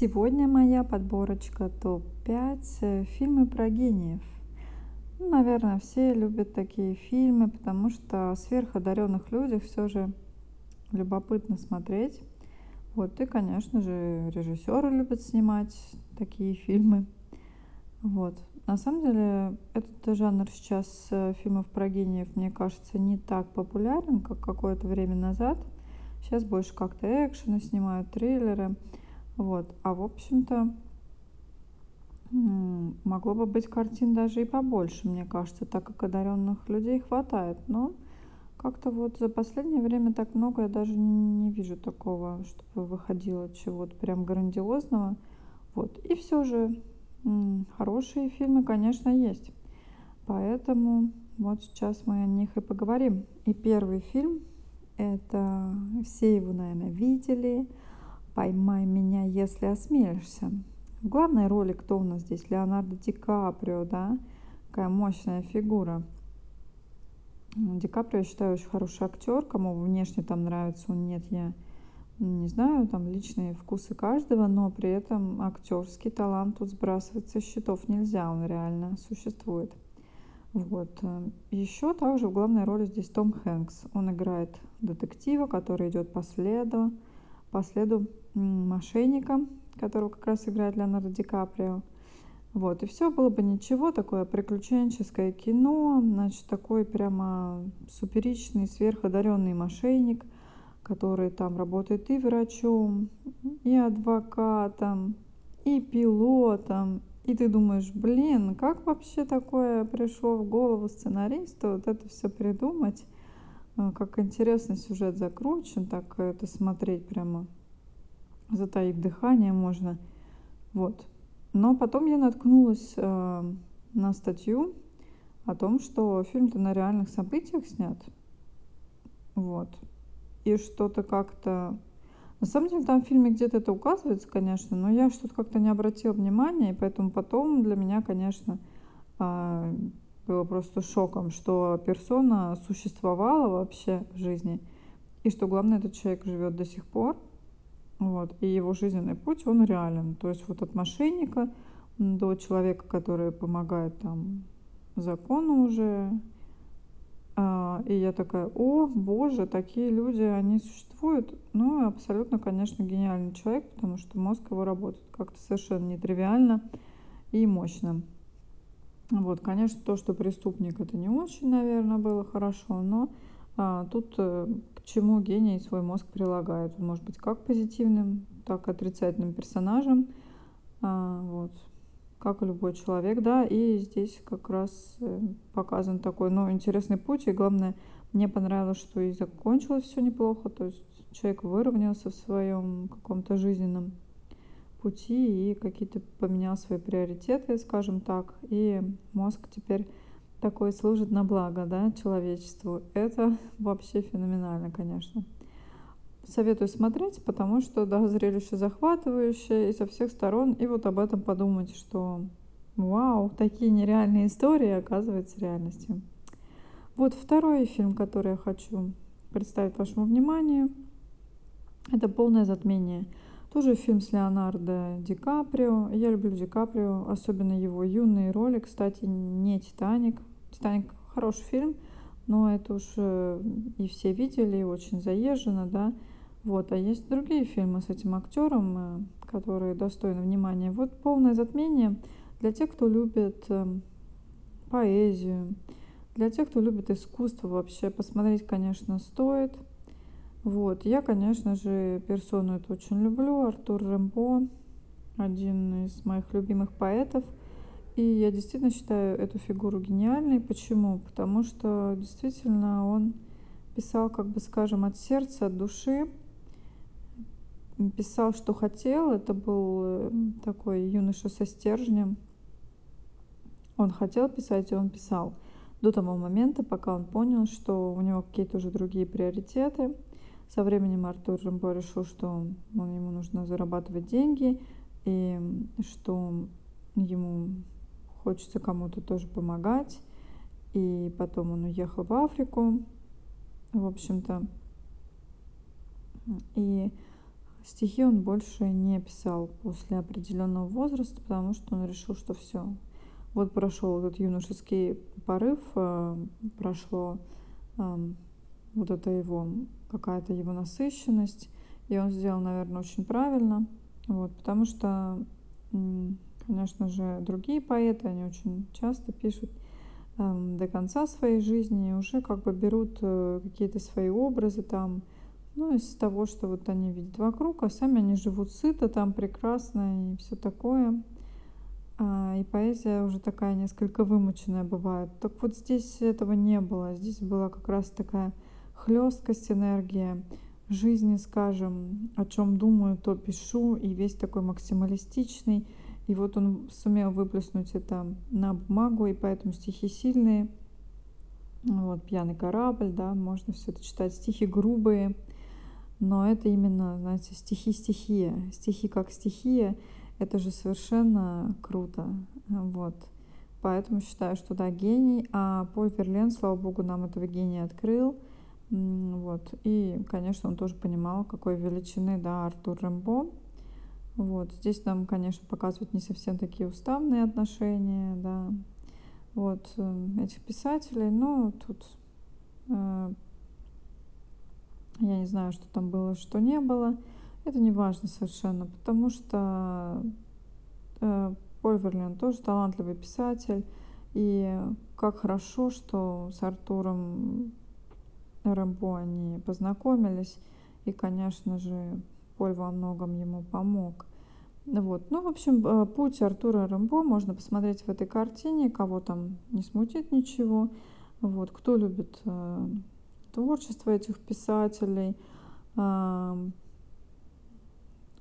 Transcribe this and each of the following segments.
Сегодня моя подборочка топ-5 э, фильмы про гениев. Ну, наверное, все любят такие фильмы, потому что о сверходаренных людях все же любопытно смотреть. Вот, и, конечно же, режиссеры любят снимать такие фильмы. Вот. На самом деле, этот жанр сейчас э, фильмов про гениев, мне кажется, не так популярен, как какое-то время назад. Сейчас больше как-то экшены снимают, триллеры. Вот. А в общем-то, могло бы быть картин даже и побольше, мне кажется, так как одаренных людей хватает. Но как-то вот за последнее время так много я даже не вижу такого, чтобы выходило чего-то прям грандиозного. Вот. И все же хорошие фильмы, конечно, есть. Поэтому вот сейчас мы о них и поговорим. И первый фильм, это все его, наверное, видели, «Поймай меня, если осмелишься». В главной роли кто у нас здесь? Леонардо Ди Каприо, да? Какая мощная фигура. Ди Каприо, я считаю, очень хороший актер. Кому внешне там нравится, он нет, я не знаю, там личные вкусы каждого, но при этом актерский талант тут сбрасывать со счетов нельзя, он реально существует. Вот. Еще также в главной роли здесь Том Хэнкс. Он играет детектива, который идет по следу, по следу мошенника, которого как раз играет Леонардо Ди Каприо. Вот, и все было бы ничего, такое приключенческое кино, значит, такой прямо суперичный, сверходаренный мошенник, который там работает и врачом, и адвокатом, и пилотом. И ты думаешь, блин, как вообще такое пришло в голову сценаристу, вот это все придумать? А, как интересно сюжет закручен, так это смотреть прямо, затаив дыхание можно. Вот. Но потом я наткнулась э, на статью о том, что фильм-то на реальных событиях снят. Вот. И что-то как-то... На самом деле там в фильме где-то это указывается, конечно, но я что-то как-то не обратила внимания, и поэтому потом для меня, конечно, э, было просто шоком, что персона существовала вообще в жизни, и что главное, этот человек живет до сих пор, вот, и его жизненный путь, он реален. То есть вот от мошенника до человека, который помогает там закону уже. А, и я такая, о, боже, такие люди, они существуют. Ну, абсолютно, конечно, гениальный человек, потому что мозг его работает как-то совершенно нетривиально и мощно. Вот, конечно, то, что преступник, это не очень, наверное, было хорошо, но а, тут а, к чему гений свой мозг прилагает. Он может быть как позитивным, так и отрицательным персонажем, а, вот, как и любой человек, да, и здесь как раз э, показан такой, ну, интересный путь, и главное, мне понравилось, что и закончилось все неплохо, то есть человек выровнялся в своем каком-то жизненном пути и какие-то поменял свои приоритеты, скажем так, и мозг теперь такой служит на благо да, человечеству. Это вообще феноменально, конечно. Советую смотреть, потому что, да, зрелище захватывающее и со всех сторон. И вот об этом подумать, что вау, такие нереальные истории оказываются реальностью. Вот второй фильм, который я хочу представить вашему вниманию, это «Полное затмение». Тоже фильм с Леонардо Ди Каприо. Я люблю Ди Каприо, особенно его юные роли. Кстати, не «Титаник». «Титаник» хороший фильм, но это уж э, и все видели, и очень заезжено, да. Вот, а есть другие фильмы с этим актером, э, которые достойны внимания. Вот «Полное затмение» для тех, кто любит эм, поэзию, для тех, кто любит искусство вообще. Посмотреть, конечно, стоит – вот, я, конечно же, персону эту очень люблю, Артур Рембо, один из моих любимых поэтов. И я действительно считаю эту фигуру гениальной. Почему? Потому что действительно он писал, как бы скажем, от сердца, от души. Писал, что хотел. Это был э, такой юноша со стержнем. Он хотел писать, и он писал. До того момента, пока он понял, что у него какие-то уже другие приоритеты – со временем Артур Рембо решил, что он, ему нужно зарабатывать деньги, и что ему хочется кому-то тоже помогать. И потом он уехал в Африку, в общем-то. И стихи он больше не писал после определенного возраста, потому что он решил, что все. Вот прошел этот юношеский порыв, э, прошло вот это его, какая-то его насыщенность, и он сделал, наверное, очень правильно, вот, потому что, конечно же, другие поэты, они очень часто пишут до конца своей жизни, уже как бы берут э, какие-то свои образы там, ну, из того, что вот они видят вокруг, а сами они живут сыто, там прекрасно и все такое. А, и поэзия уже такая несколько вымученная бывает. Так вот здесь этого не было. Здесь была как раз такая хлесткость, энергия жизни, скажем, о чем думаю, то пишу, и весь такой максималистичный. И вот он сумел выплеснуть это на бумагу, и поэтому стихи сильные. Вот, пьяный корабль, да, можно все это читать. Стихи грубые, но это именно, знаете, стихи-стихия. Стихи как стихия, это же совершенно круто. Вот. Поэтому считаю, что да, гений. А Поль Верлен, слава богу, нам этого гения открыл. Вот. И, конечно, он тоже понимал, какой величины, да, Артур Рэмбо. Вот. Здесь нам, конечно, показывают не совсем такие уставные отношения, да, вот э, этих писателей. Но тут э, я не знаю, что там было, что не было. Это не важно совершенно, потому что э, Поль Верлен тоже талантливый писатель. И как хорошо, что с Артуром Рэмбо они познакомились. И, конечно же, Поль во многом ему помог. Вот. Ну, в общем, э, путь Артура Рэмбо можно посмотреть в этой картине, кого там не смутит ничего. Вот. Кто любит э, творчество этих писателей.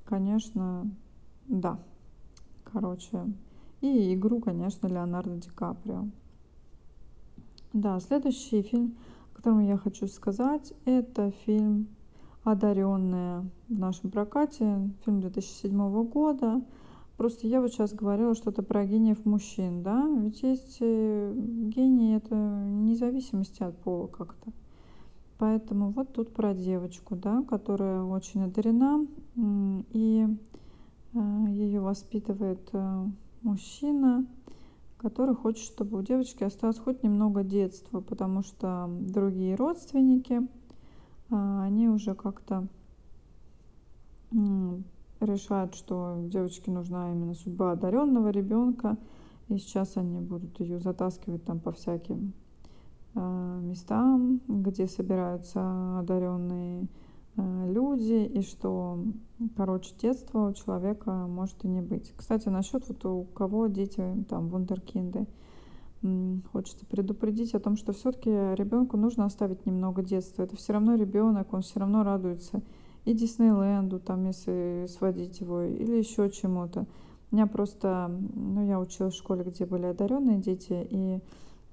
Конечно, да. Короче, и игру, конечно, Леонардо Ди Каприо. Да, следующий фильм, котором я хочу сказать, это фильм «Одаренная» в нашем прокате, фильм 2007 года. Просто я вот сейчас говорила что-то про гениев мужчин, да, ведь есть э, гении, это независимости от пола как-то. Поэтому вот тут про девочку, да, которая очень одарена, и э, ее воспитывает э, мужчина, который хочет, чтобы у девочки осталось хоть немного детства, потому что другие родственники, э, они уже как-то решают, что девочке нужна именно судьба одаренного ребенка, и сейчас они будут ее затаскивать там по всяким Э, местам, где собираются одаренные люди, и что, короче, детства у человека может и не быть. Кстати, насчет вот у кого дети там вундеркинды, хочется предупредить о том, что все-таки ребенку нужно оставить немного детства. Это все равно ребенок, он все равно радуется и Диснейленду, там, если сводить его, или еще чему-то. У меня просто, ну, я училась в школе, где были одаренные дети, и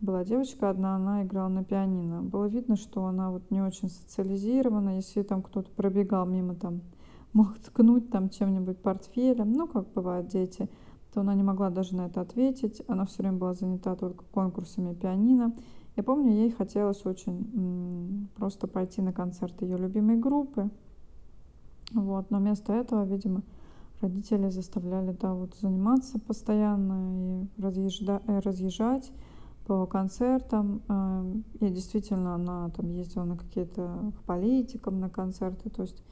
была девочка одна, она играла на пианино. Было видно, что она вот не очень социализирована. Если там кто-то пробегал мимо, там мог ткнуть там чем-нибудь портфелем, ну, как бывают дети, то она не могла даже на это ответить. Она все время была занята только конкурсами пианино. Я помню, ей хотелось очень просто пойти на концерт ее любимой группы. Вот, но вместо этого, видимо, родители заставляли, да, вот заниматься постоянно и разъезжать, по концертам. И действительно, она там ездила на какие-то к политикам на концерты. То есть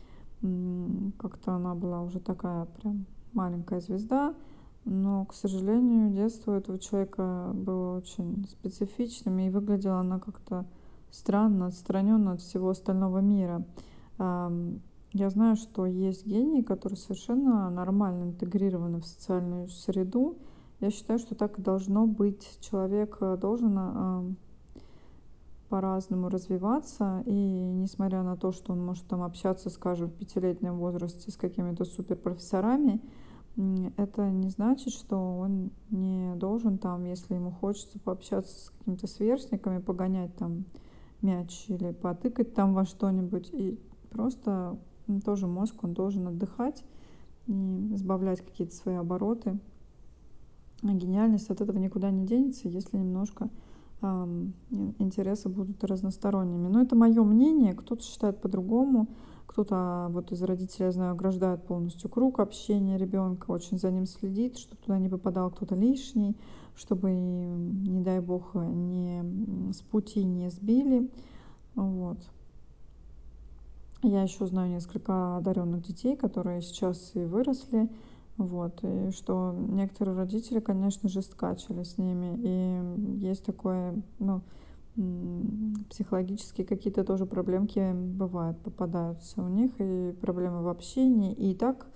как-то она была уже такая прям маленькая звезда. Но, к сожалению, детство этого человека было очень специфичным, и выглядела она как-то странно, отстраненно от всего остального мира. Я знаю, что есть гении, которые совершенно нормально интегрированы в социальную среду, я считаю, что так и должно быть. Человек э, должен а, по-разному развиваться, и несмотря на то, что он может там общаться, скажем, в пятилетнем возрасте с какими-то суперпрофессорами, это не значит, что он не должен там, если ему хочется пообщаться с какими-то сверстниками, погонять там мяч или потыкать там во что-нибудь. И просто тоже мозг, он должен отдыхать и сбавлять какие-то свои обороты гениальность от этого никуда не денется, если немножко интересы будут разносторонними. Но это мое мнение, кто-то считает по-другому, кто-то вот из родителей, я знаю, ограждает полностью круг общения ребенка, очень за ним следит, чтобы туда не попадал кто-то лишний, чтобы, не дай бог, не с пути не сбили. Вот. Я еще знаю несколько одаренных детей, которые сейчас и выросли, вот, и что некоторые родители, конечно же, скачали с ними, и есть такое, ну, психологические какие-то тоже проблемки бывают, попадаются у них, и проблемы в общении, и так,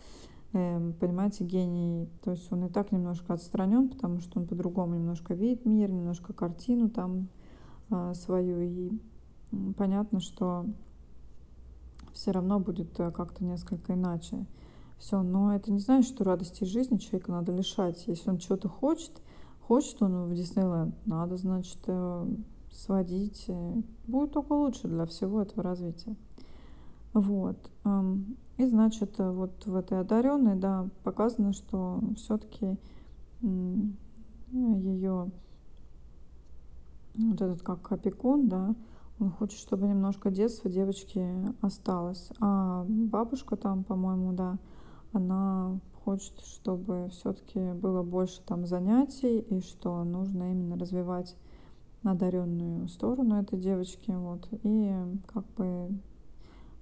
эм, понимаете, гений, то есть он и так немножко отстранен, потому что он по-другому немножко видит мир, немножко картину там а, свою, и понятно, что все равно будет э, как-то несколько иначе все, но это не значит, что радости жизни человека надо лишать. Если он чего-то хочет, хочет он в Диснейленд, надо, значит, э, сводить. Э, будет только лучше для всего этого развития. Вот. Эм, и, значит, э, вот в этой одаренной, да, показано, что все-таки ее вот этот как опекун, да, он хочет, чтобы немножко детства девочки осталось. А бабушка там, по-моему, да, она хочет, чтобы все-таки было больше там занятий и что нужно именно развивать одаренную сторону этой девочки, вот, и как бы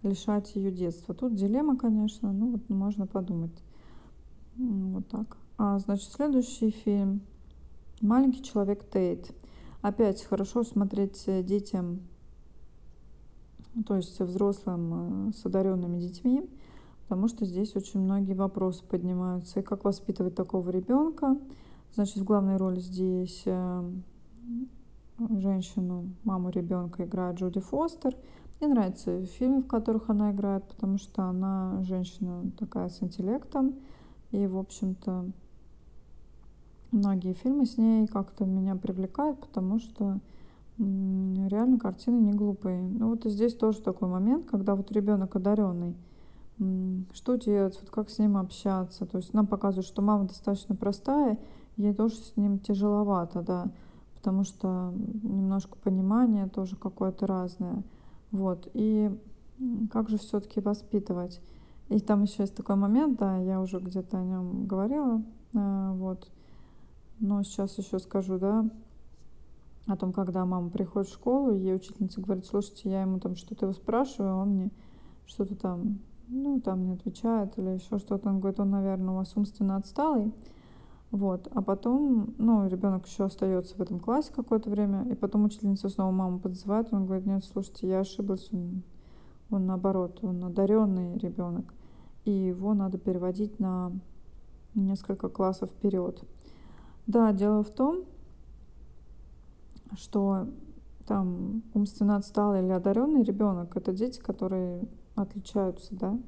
лишать ее детства. Тут дилемма, конечно, ну вот можно подумать. Вот так. А, значит, следующий фильм «Маленький человек Тейт». Опять хорошо смотреть детям, то есть взрослым э, с одаренными детьми, потому что здесь очень многие вопросы поднимаются. И как воспитывать такого ребенка? Значит, в главной роли здесь э, женщину, маму ребенка играет Джуди Фостер. Мне нравятся фильмы, в которых она играет, потому что она женщина такая с интеллектом. И, в общем-то, многие фильмы с ней как-то меня привлекают, потому что реально картины не глупые. Ну вот и здесь тоже такой момент, когда вот ребенок одаренный, что делать, вот как с ним общаться. То есть нам показывают, что мама достаточно простая, ей тоже с ним тяжеловато, да, потому что немножко понимание тоже какое-то разное. Вот, и как же все-таки воспитывать? И там еще есть такой момент, да, я уже где-то о нем говорила, а, вот, но сейчас еще скажу, да, о том, когда мама приходит в школу, ей учительница говорит, слушайте, я ему там что-то его спрашиваю, а он мне что-то там ну, там не отвечает или еще что-то. Он говорит, он, наверное, у вас умственно отсталый. Вот. А потом, ну, ребенок еще остается в этом классе какое-то время, и потом учительница снова маму подзывает, он говорит, нет, слушайте, я ошиблась, он, он наоборот, он одаренный ребенок, и его надо переводить на несколько классов вперед. Да, дело в том, что там умственно отсталый или одаренный ребенок это дети, которые отличаются, да,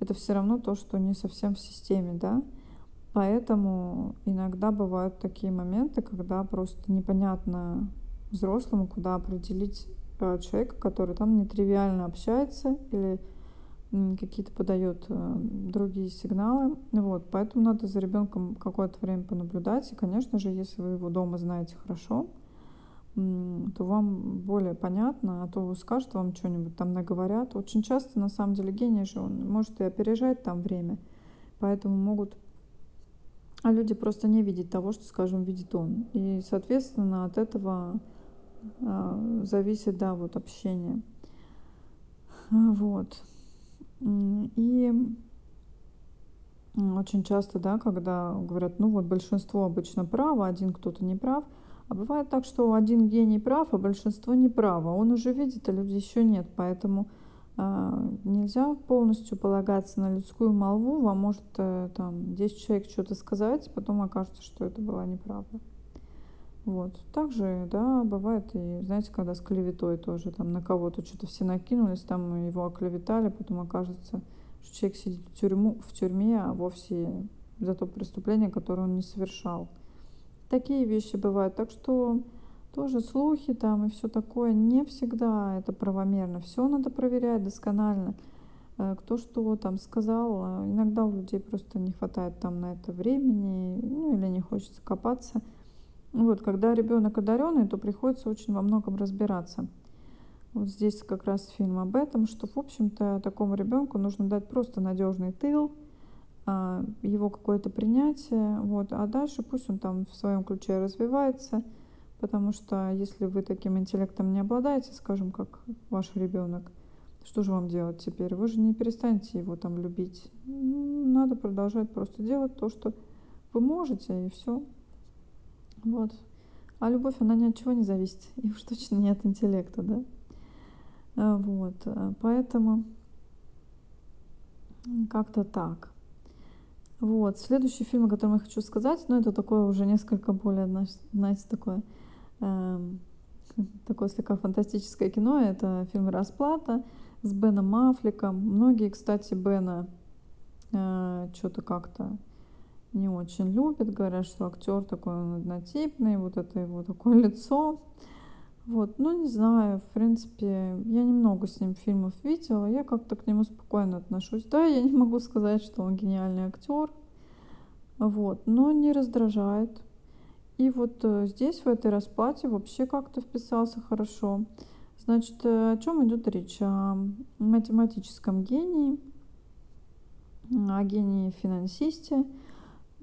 это все равно то, что не совсем в системе, да. Поэтому иногда бывают такие моменты, когда просто непонятно взрослому, куда определить э, человека, который там нетривиально общается или какие-то подает э, другие сигналы. Вот, поэтому надо за ребенком какое-то время понаблюдать. И, конечно же, если вы его дома знаете хорошо, то вам более понятно, а то скажут вам что-нибудь, там наговорят. Очень часто, на самом деле, гений же, он может и опережать там время, поэтому могут а люди просто не видят того, что, скажем, видит он. И, соответственно, от этого а, зависит, да, вот общение. Вот. И очень часто, да, когда говорят, ну вот большинство обычно право, один кто-то не прав – а бывает так, что один гений прав, а большинство не право. Он уже видит, а люди еще нет. Поэтому э, нельзя полностью полагаться на людскую молву. Вам может э, там 10 человек что-то сказать, потом окажется, что это была неправда. Вот. Также, да, бывает и, знаете, когда с клеветой тоже там на кого-то что-то все накинулись, там его оклеветали, потом окажется, что человек сидит в, тюрьму, в тюрьме, а вовсе за то преступление, которое он не совершал такие вещи бывают. Так что тоже слухи там и все такое. Не всегда это правомерно. Все надо проверять досконально. Э, кто что там сказал. А иногда у людей просто не хватает там на это времени, ну или не хочется копаться. Вот, когда ребенок одаренный, то приходится очень во многом разбираться. Вот здесь как раз фильм об этом, что, в общем-то, такому ребенку нужно дать просто надежный тыл, его какое-то принятие, вот, а дальше пусть он там в своем ключе развивается, потому что если вы таким интеллектом не обладаете, скажем, как ваш ребенок, что же вам делать теперь? Вы же не перестанете его там любить. Надо продолжать просто делать то, что вы можете, и все. Вот. А любовь, она ни от чего не зависит. И уж точно не от интеллекта, да? А, вот. Поэтому как-то так. Вот. Следующий фильм, о котором я хочу сказать, ну, это такое уже несколько более, знаете, такое, э, такое слегка фантастическое кино. Это фильм «Расплата» с Беном Аффлеком. Многие, кстати, Бена э, что-то как-то не очень любят, говорят, что актер такой он однотипный, вот это его такое лицо. Вот, ну не знаю, в принципе, я немного с ним фильмов видела, я как-то к нему спокойно отношусь. Да, я не могу сказать, что он гениальный актер, вот, но не раздражает. И вот э, здесь, в этой расплате, вообще как-то вписался хорошо. Значит, э, о чем идет речь? О математическом гении, о гении-финансисте,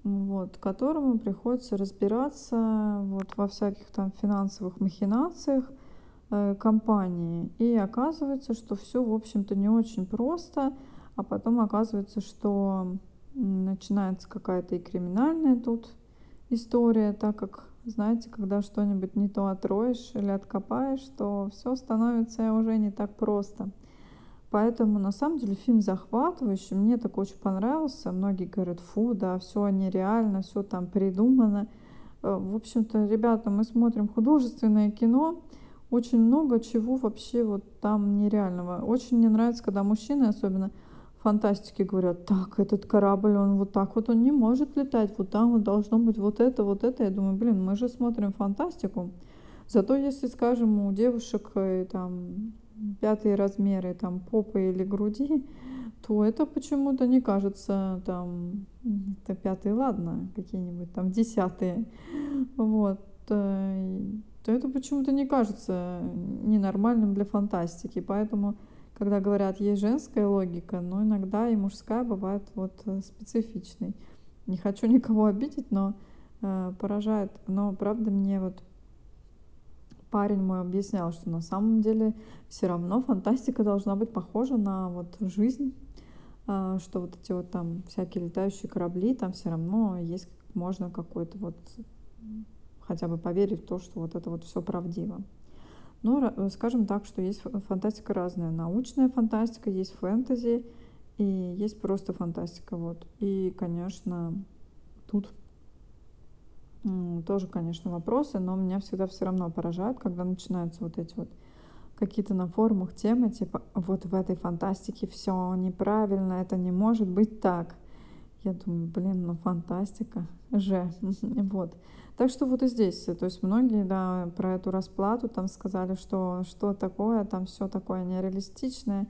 вот, которому приходится разбираться вот, во всяких там финансовых махинациях э, компании. И оказывается, что все, в общем-то, не очень просто, а потом оказывается, что начинается какая-то и криминальная тут история, так как, знаете, когда что-нибудь не то отроешь или откопаешь, то все становится уже не так просто. Поэтому, на самом деле, фильм захватывающий. Мне так очень понравился. Многие говорят, фу, да, все нереально, все там придумано. Э, в общем-то, ребята, мы смотрим художественное кино. Очень много чего вообще вот там нереального. Очень мне нравится, когда мужчины, особенно фантастики, говорят, так, этот корабль, он вот так вот, он не может летать, вот там вот должно быть вот это, вот это. Я думаю, блин, мы же смотрим фантастику. Зато если, скажем, у девушек э, там пятые размеры там попы или груди, то это почему-то не кажется там, это пятые, ладно, какие-нибудь там десятые, вот, э, то это почему-то не кажется ненормальным для фантастики, поэтому когда говорят, есть женская логика, но иногда и мужская бывает вот э, специфичной. Не хочу никого обидеть, но э, поражает. Но правда мне вот парень мой объяснял, что на самом деле все равно фантастика должна быть похожа на вот жизнь, а, что вот эти вот там всякие летающие корабли, там все равно есть можно какой-то вот хотя бы поверить в то, что вот это вот все правдиво. Но скажем так, что есть фантастика разная. Научная фантастика, есть фэнтези и есть просто фантастика. Вот. И, конечно, тут тоже, конечно, вопросы, но меня всегда все равно поражает, когда начинаются вот эти вот какие-то на форумах темы, типа вот в этой фантастике все неправильно, это не может быть так. Я думаю, блин, ну фантастика же. вот. Так что вот и здесь, то есть многие, да, про эту расплату там сказали, что что такое, там все такое нереалистичное.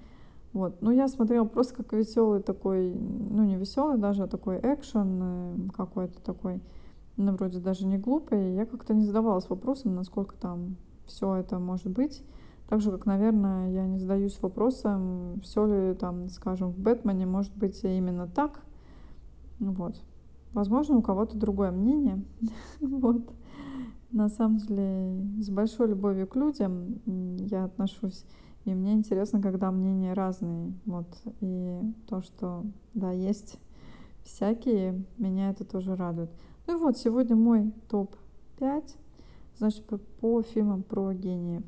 Вот. Ну, я смотрела просто как веселый такой, ну, не веселый даже, а такой экшен э, какой-то такой ну, вроде даже не глупые, я как-то не задавалась вопросом, насколько там все это может быть. Так же, как, наверное, я не задаюсь вопросом, все ли там, скажем, в Бэтмене может быть именно так. Вот. Возможно, у кого-то другое мнение. вот. На самом деле, с большой любовью к людям я отношусь. И мне интересно, когда мнения разные. Вот. И то, что, да, есть всякие, меня это тоже радует. Ну вот, сегодня мой топ-5, значит, по фильмам про гениев.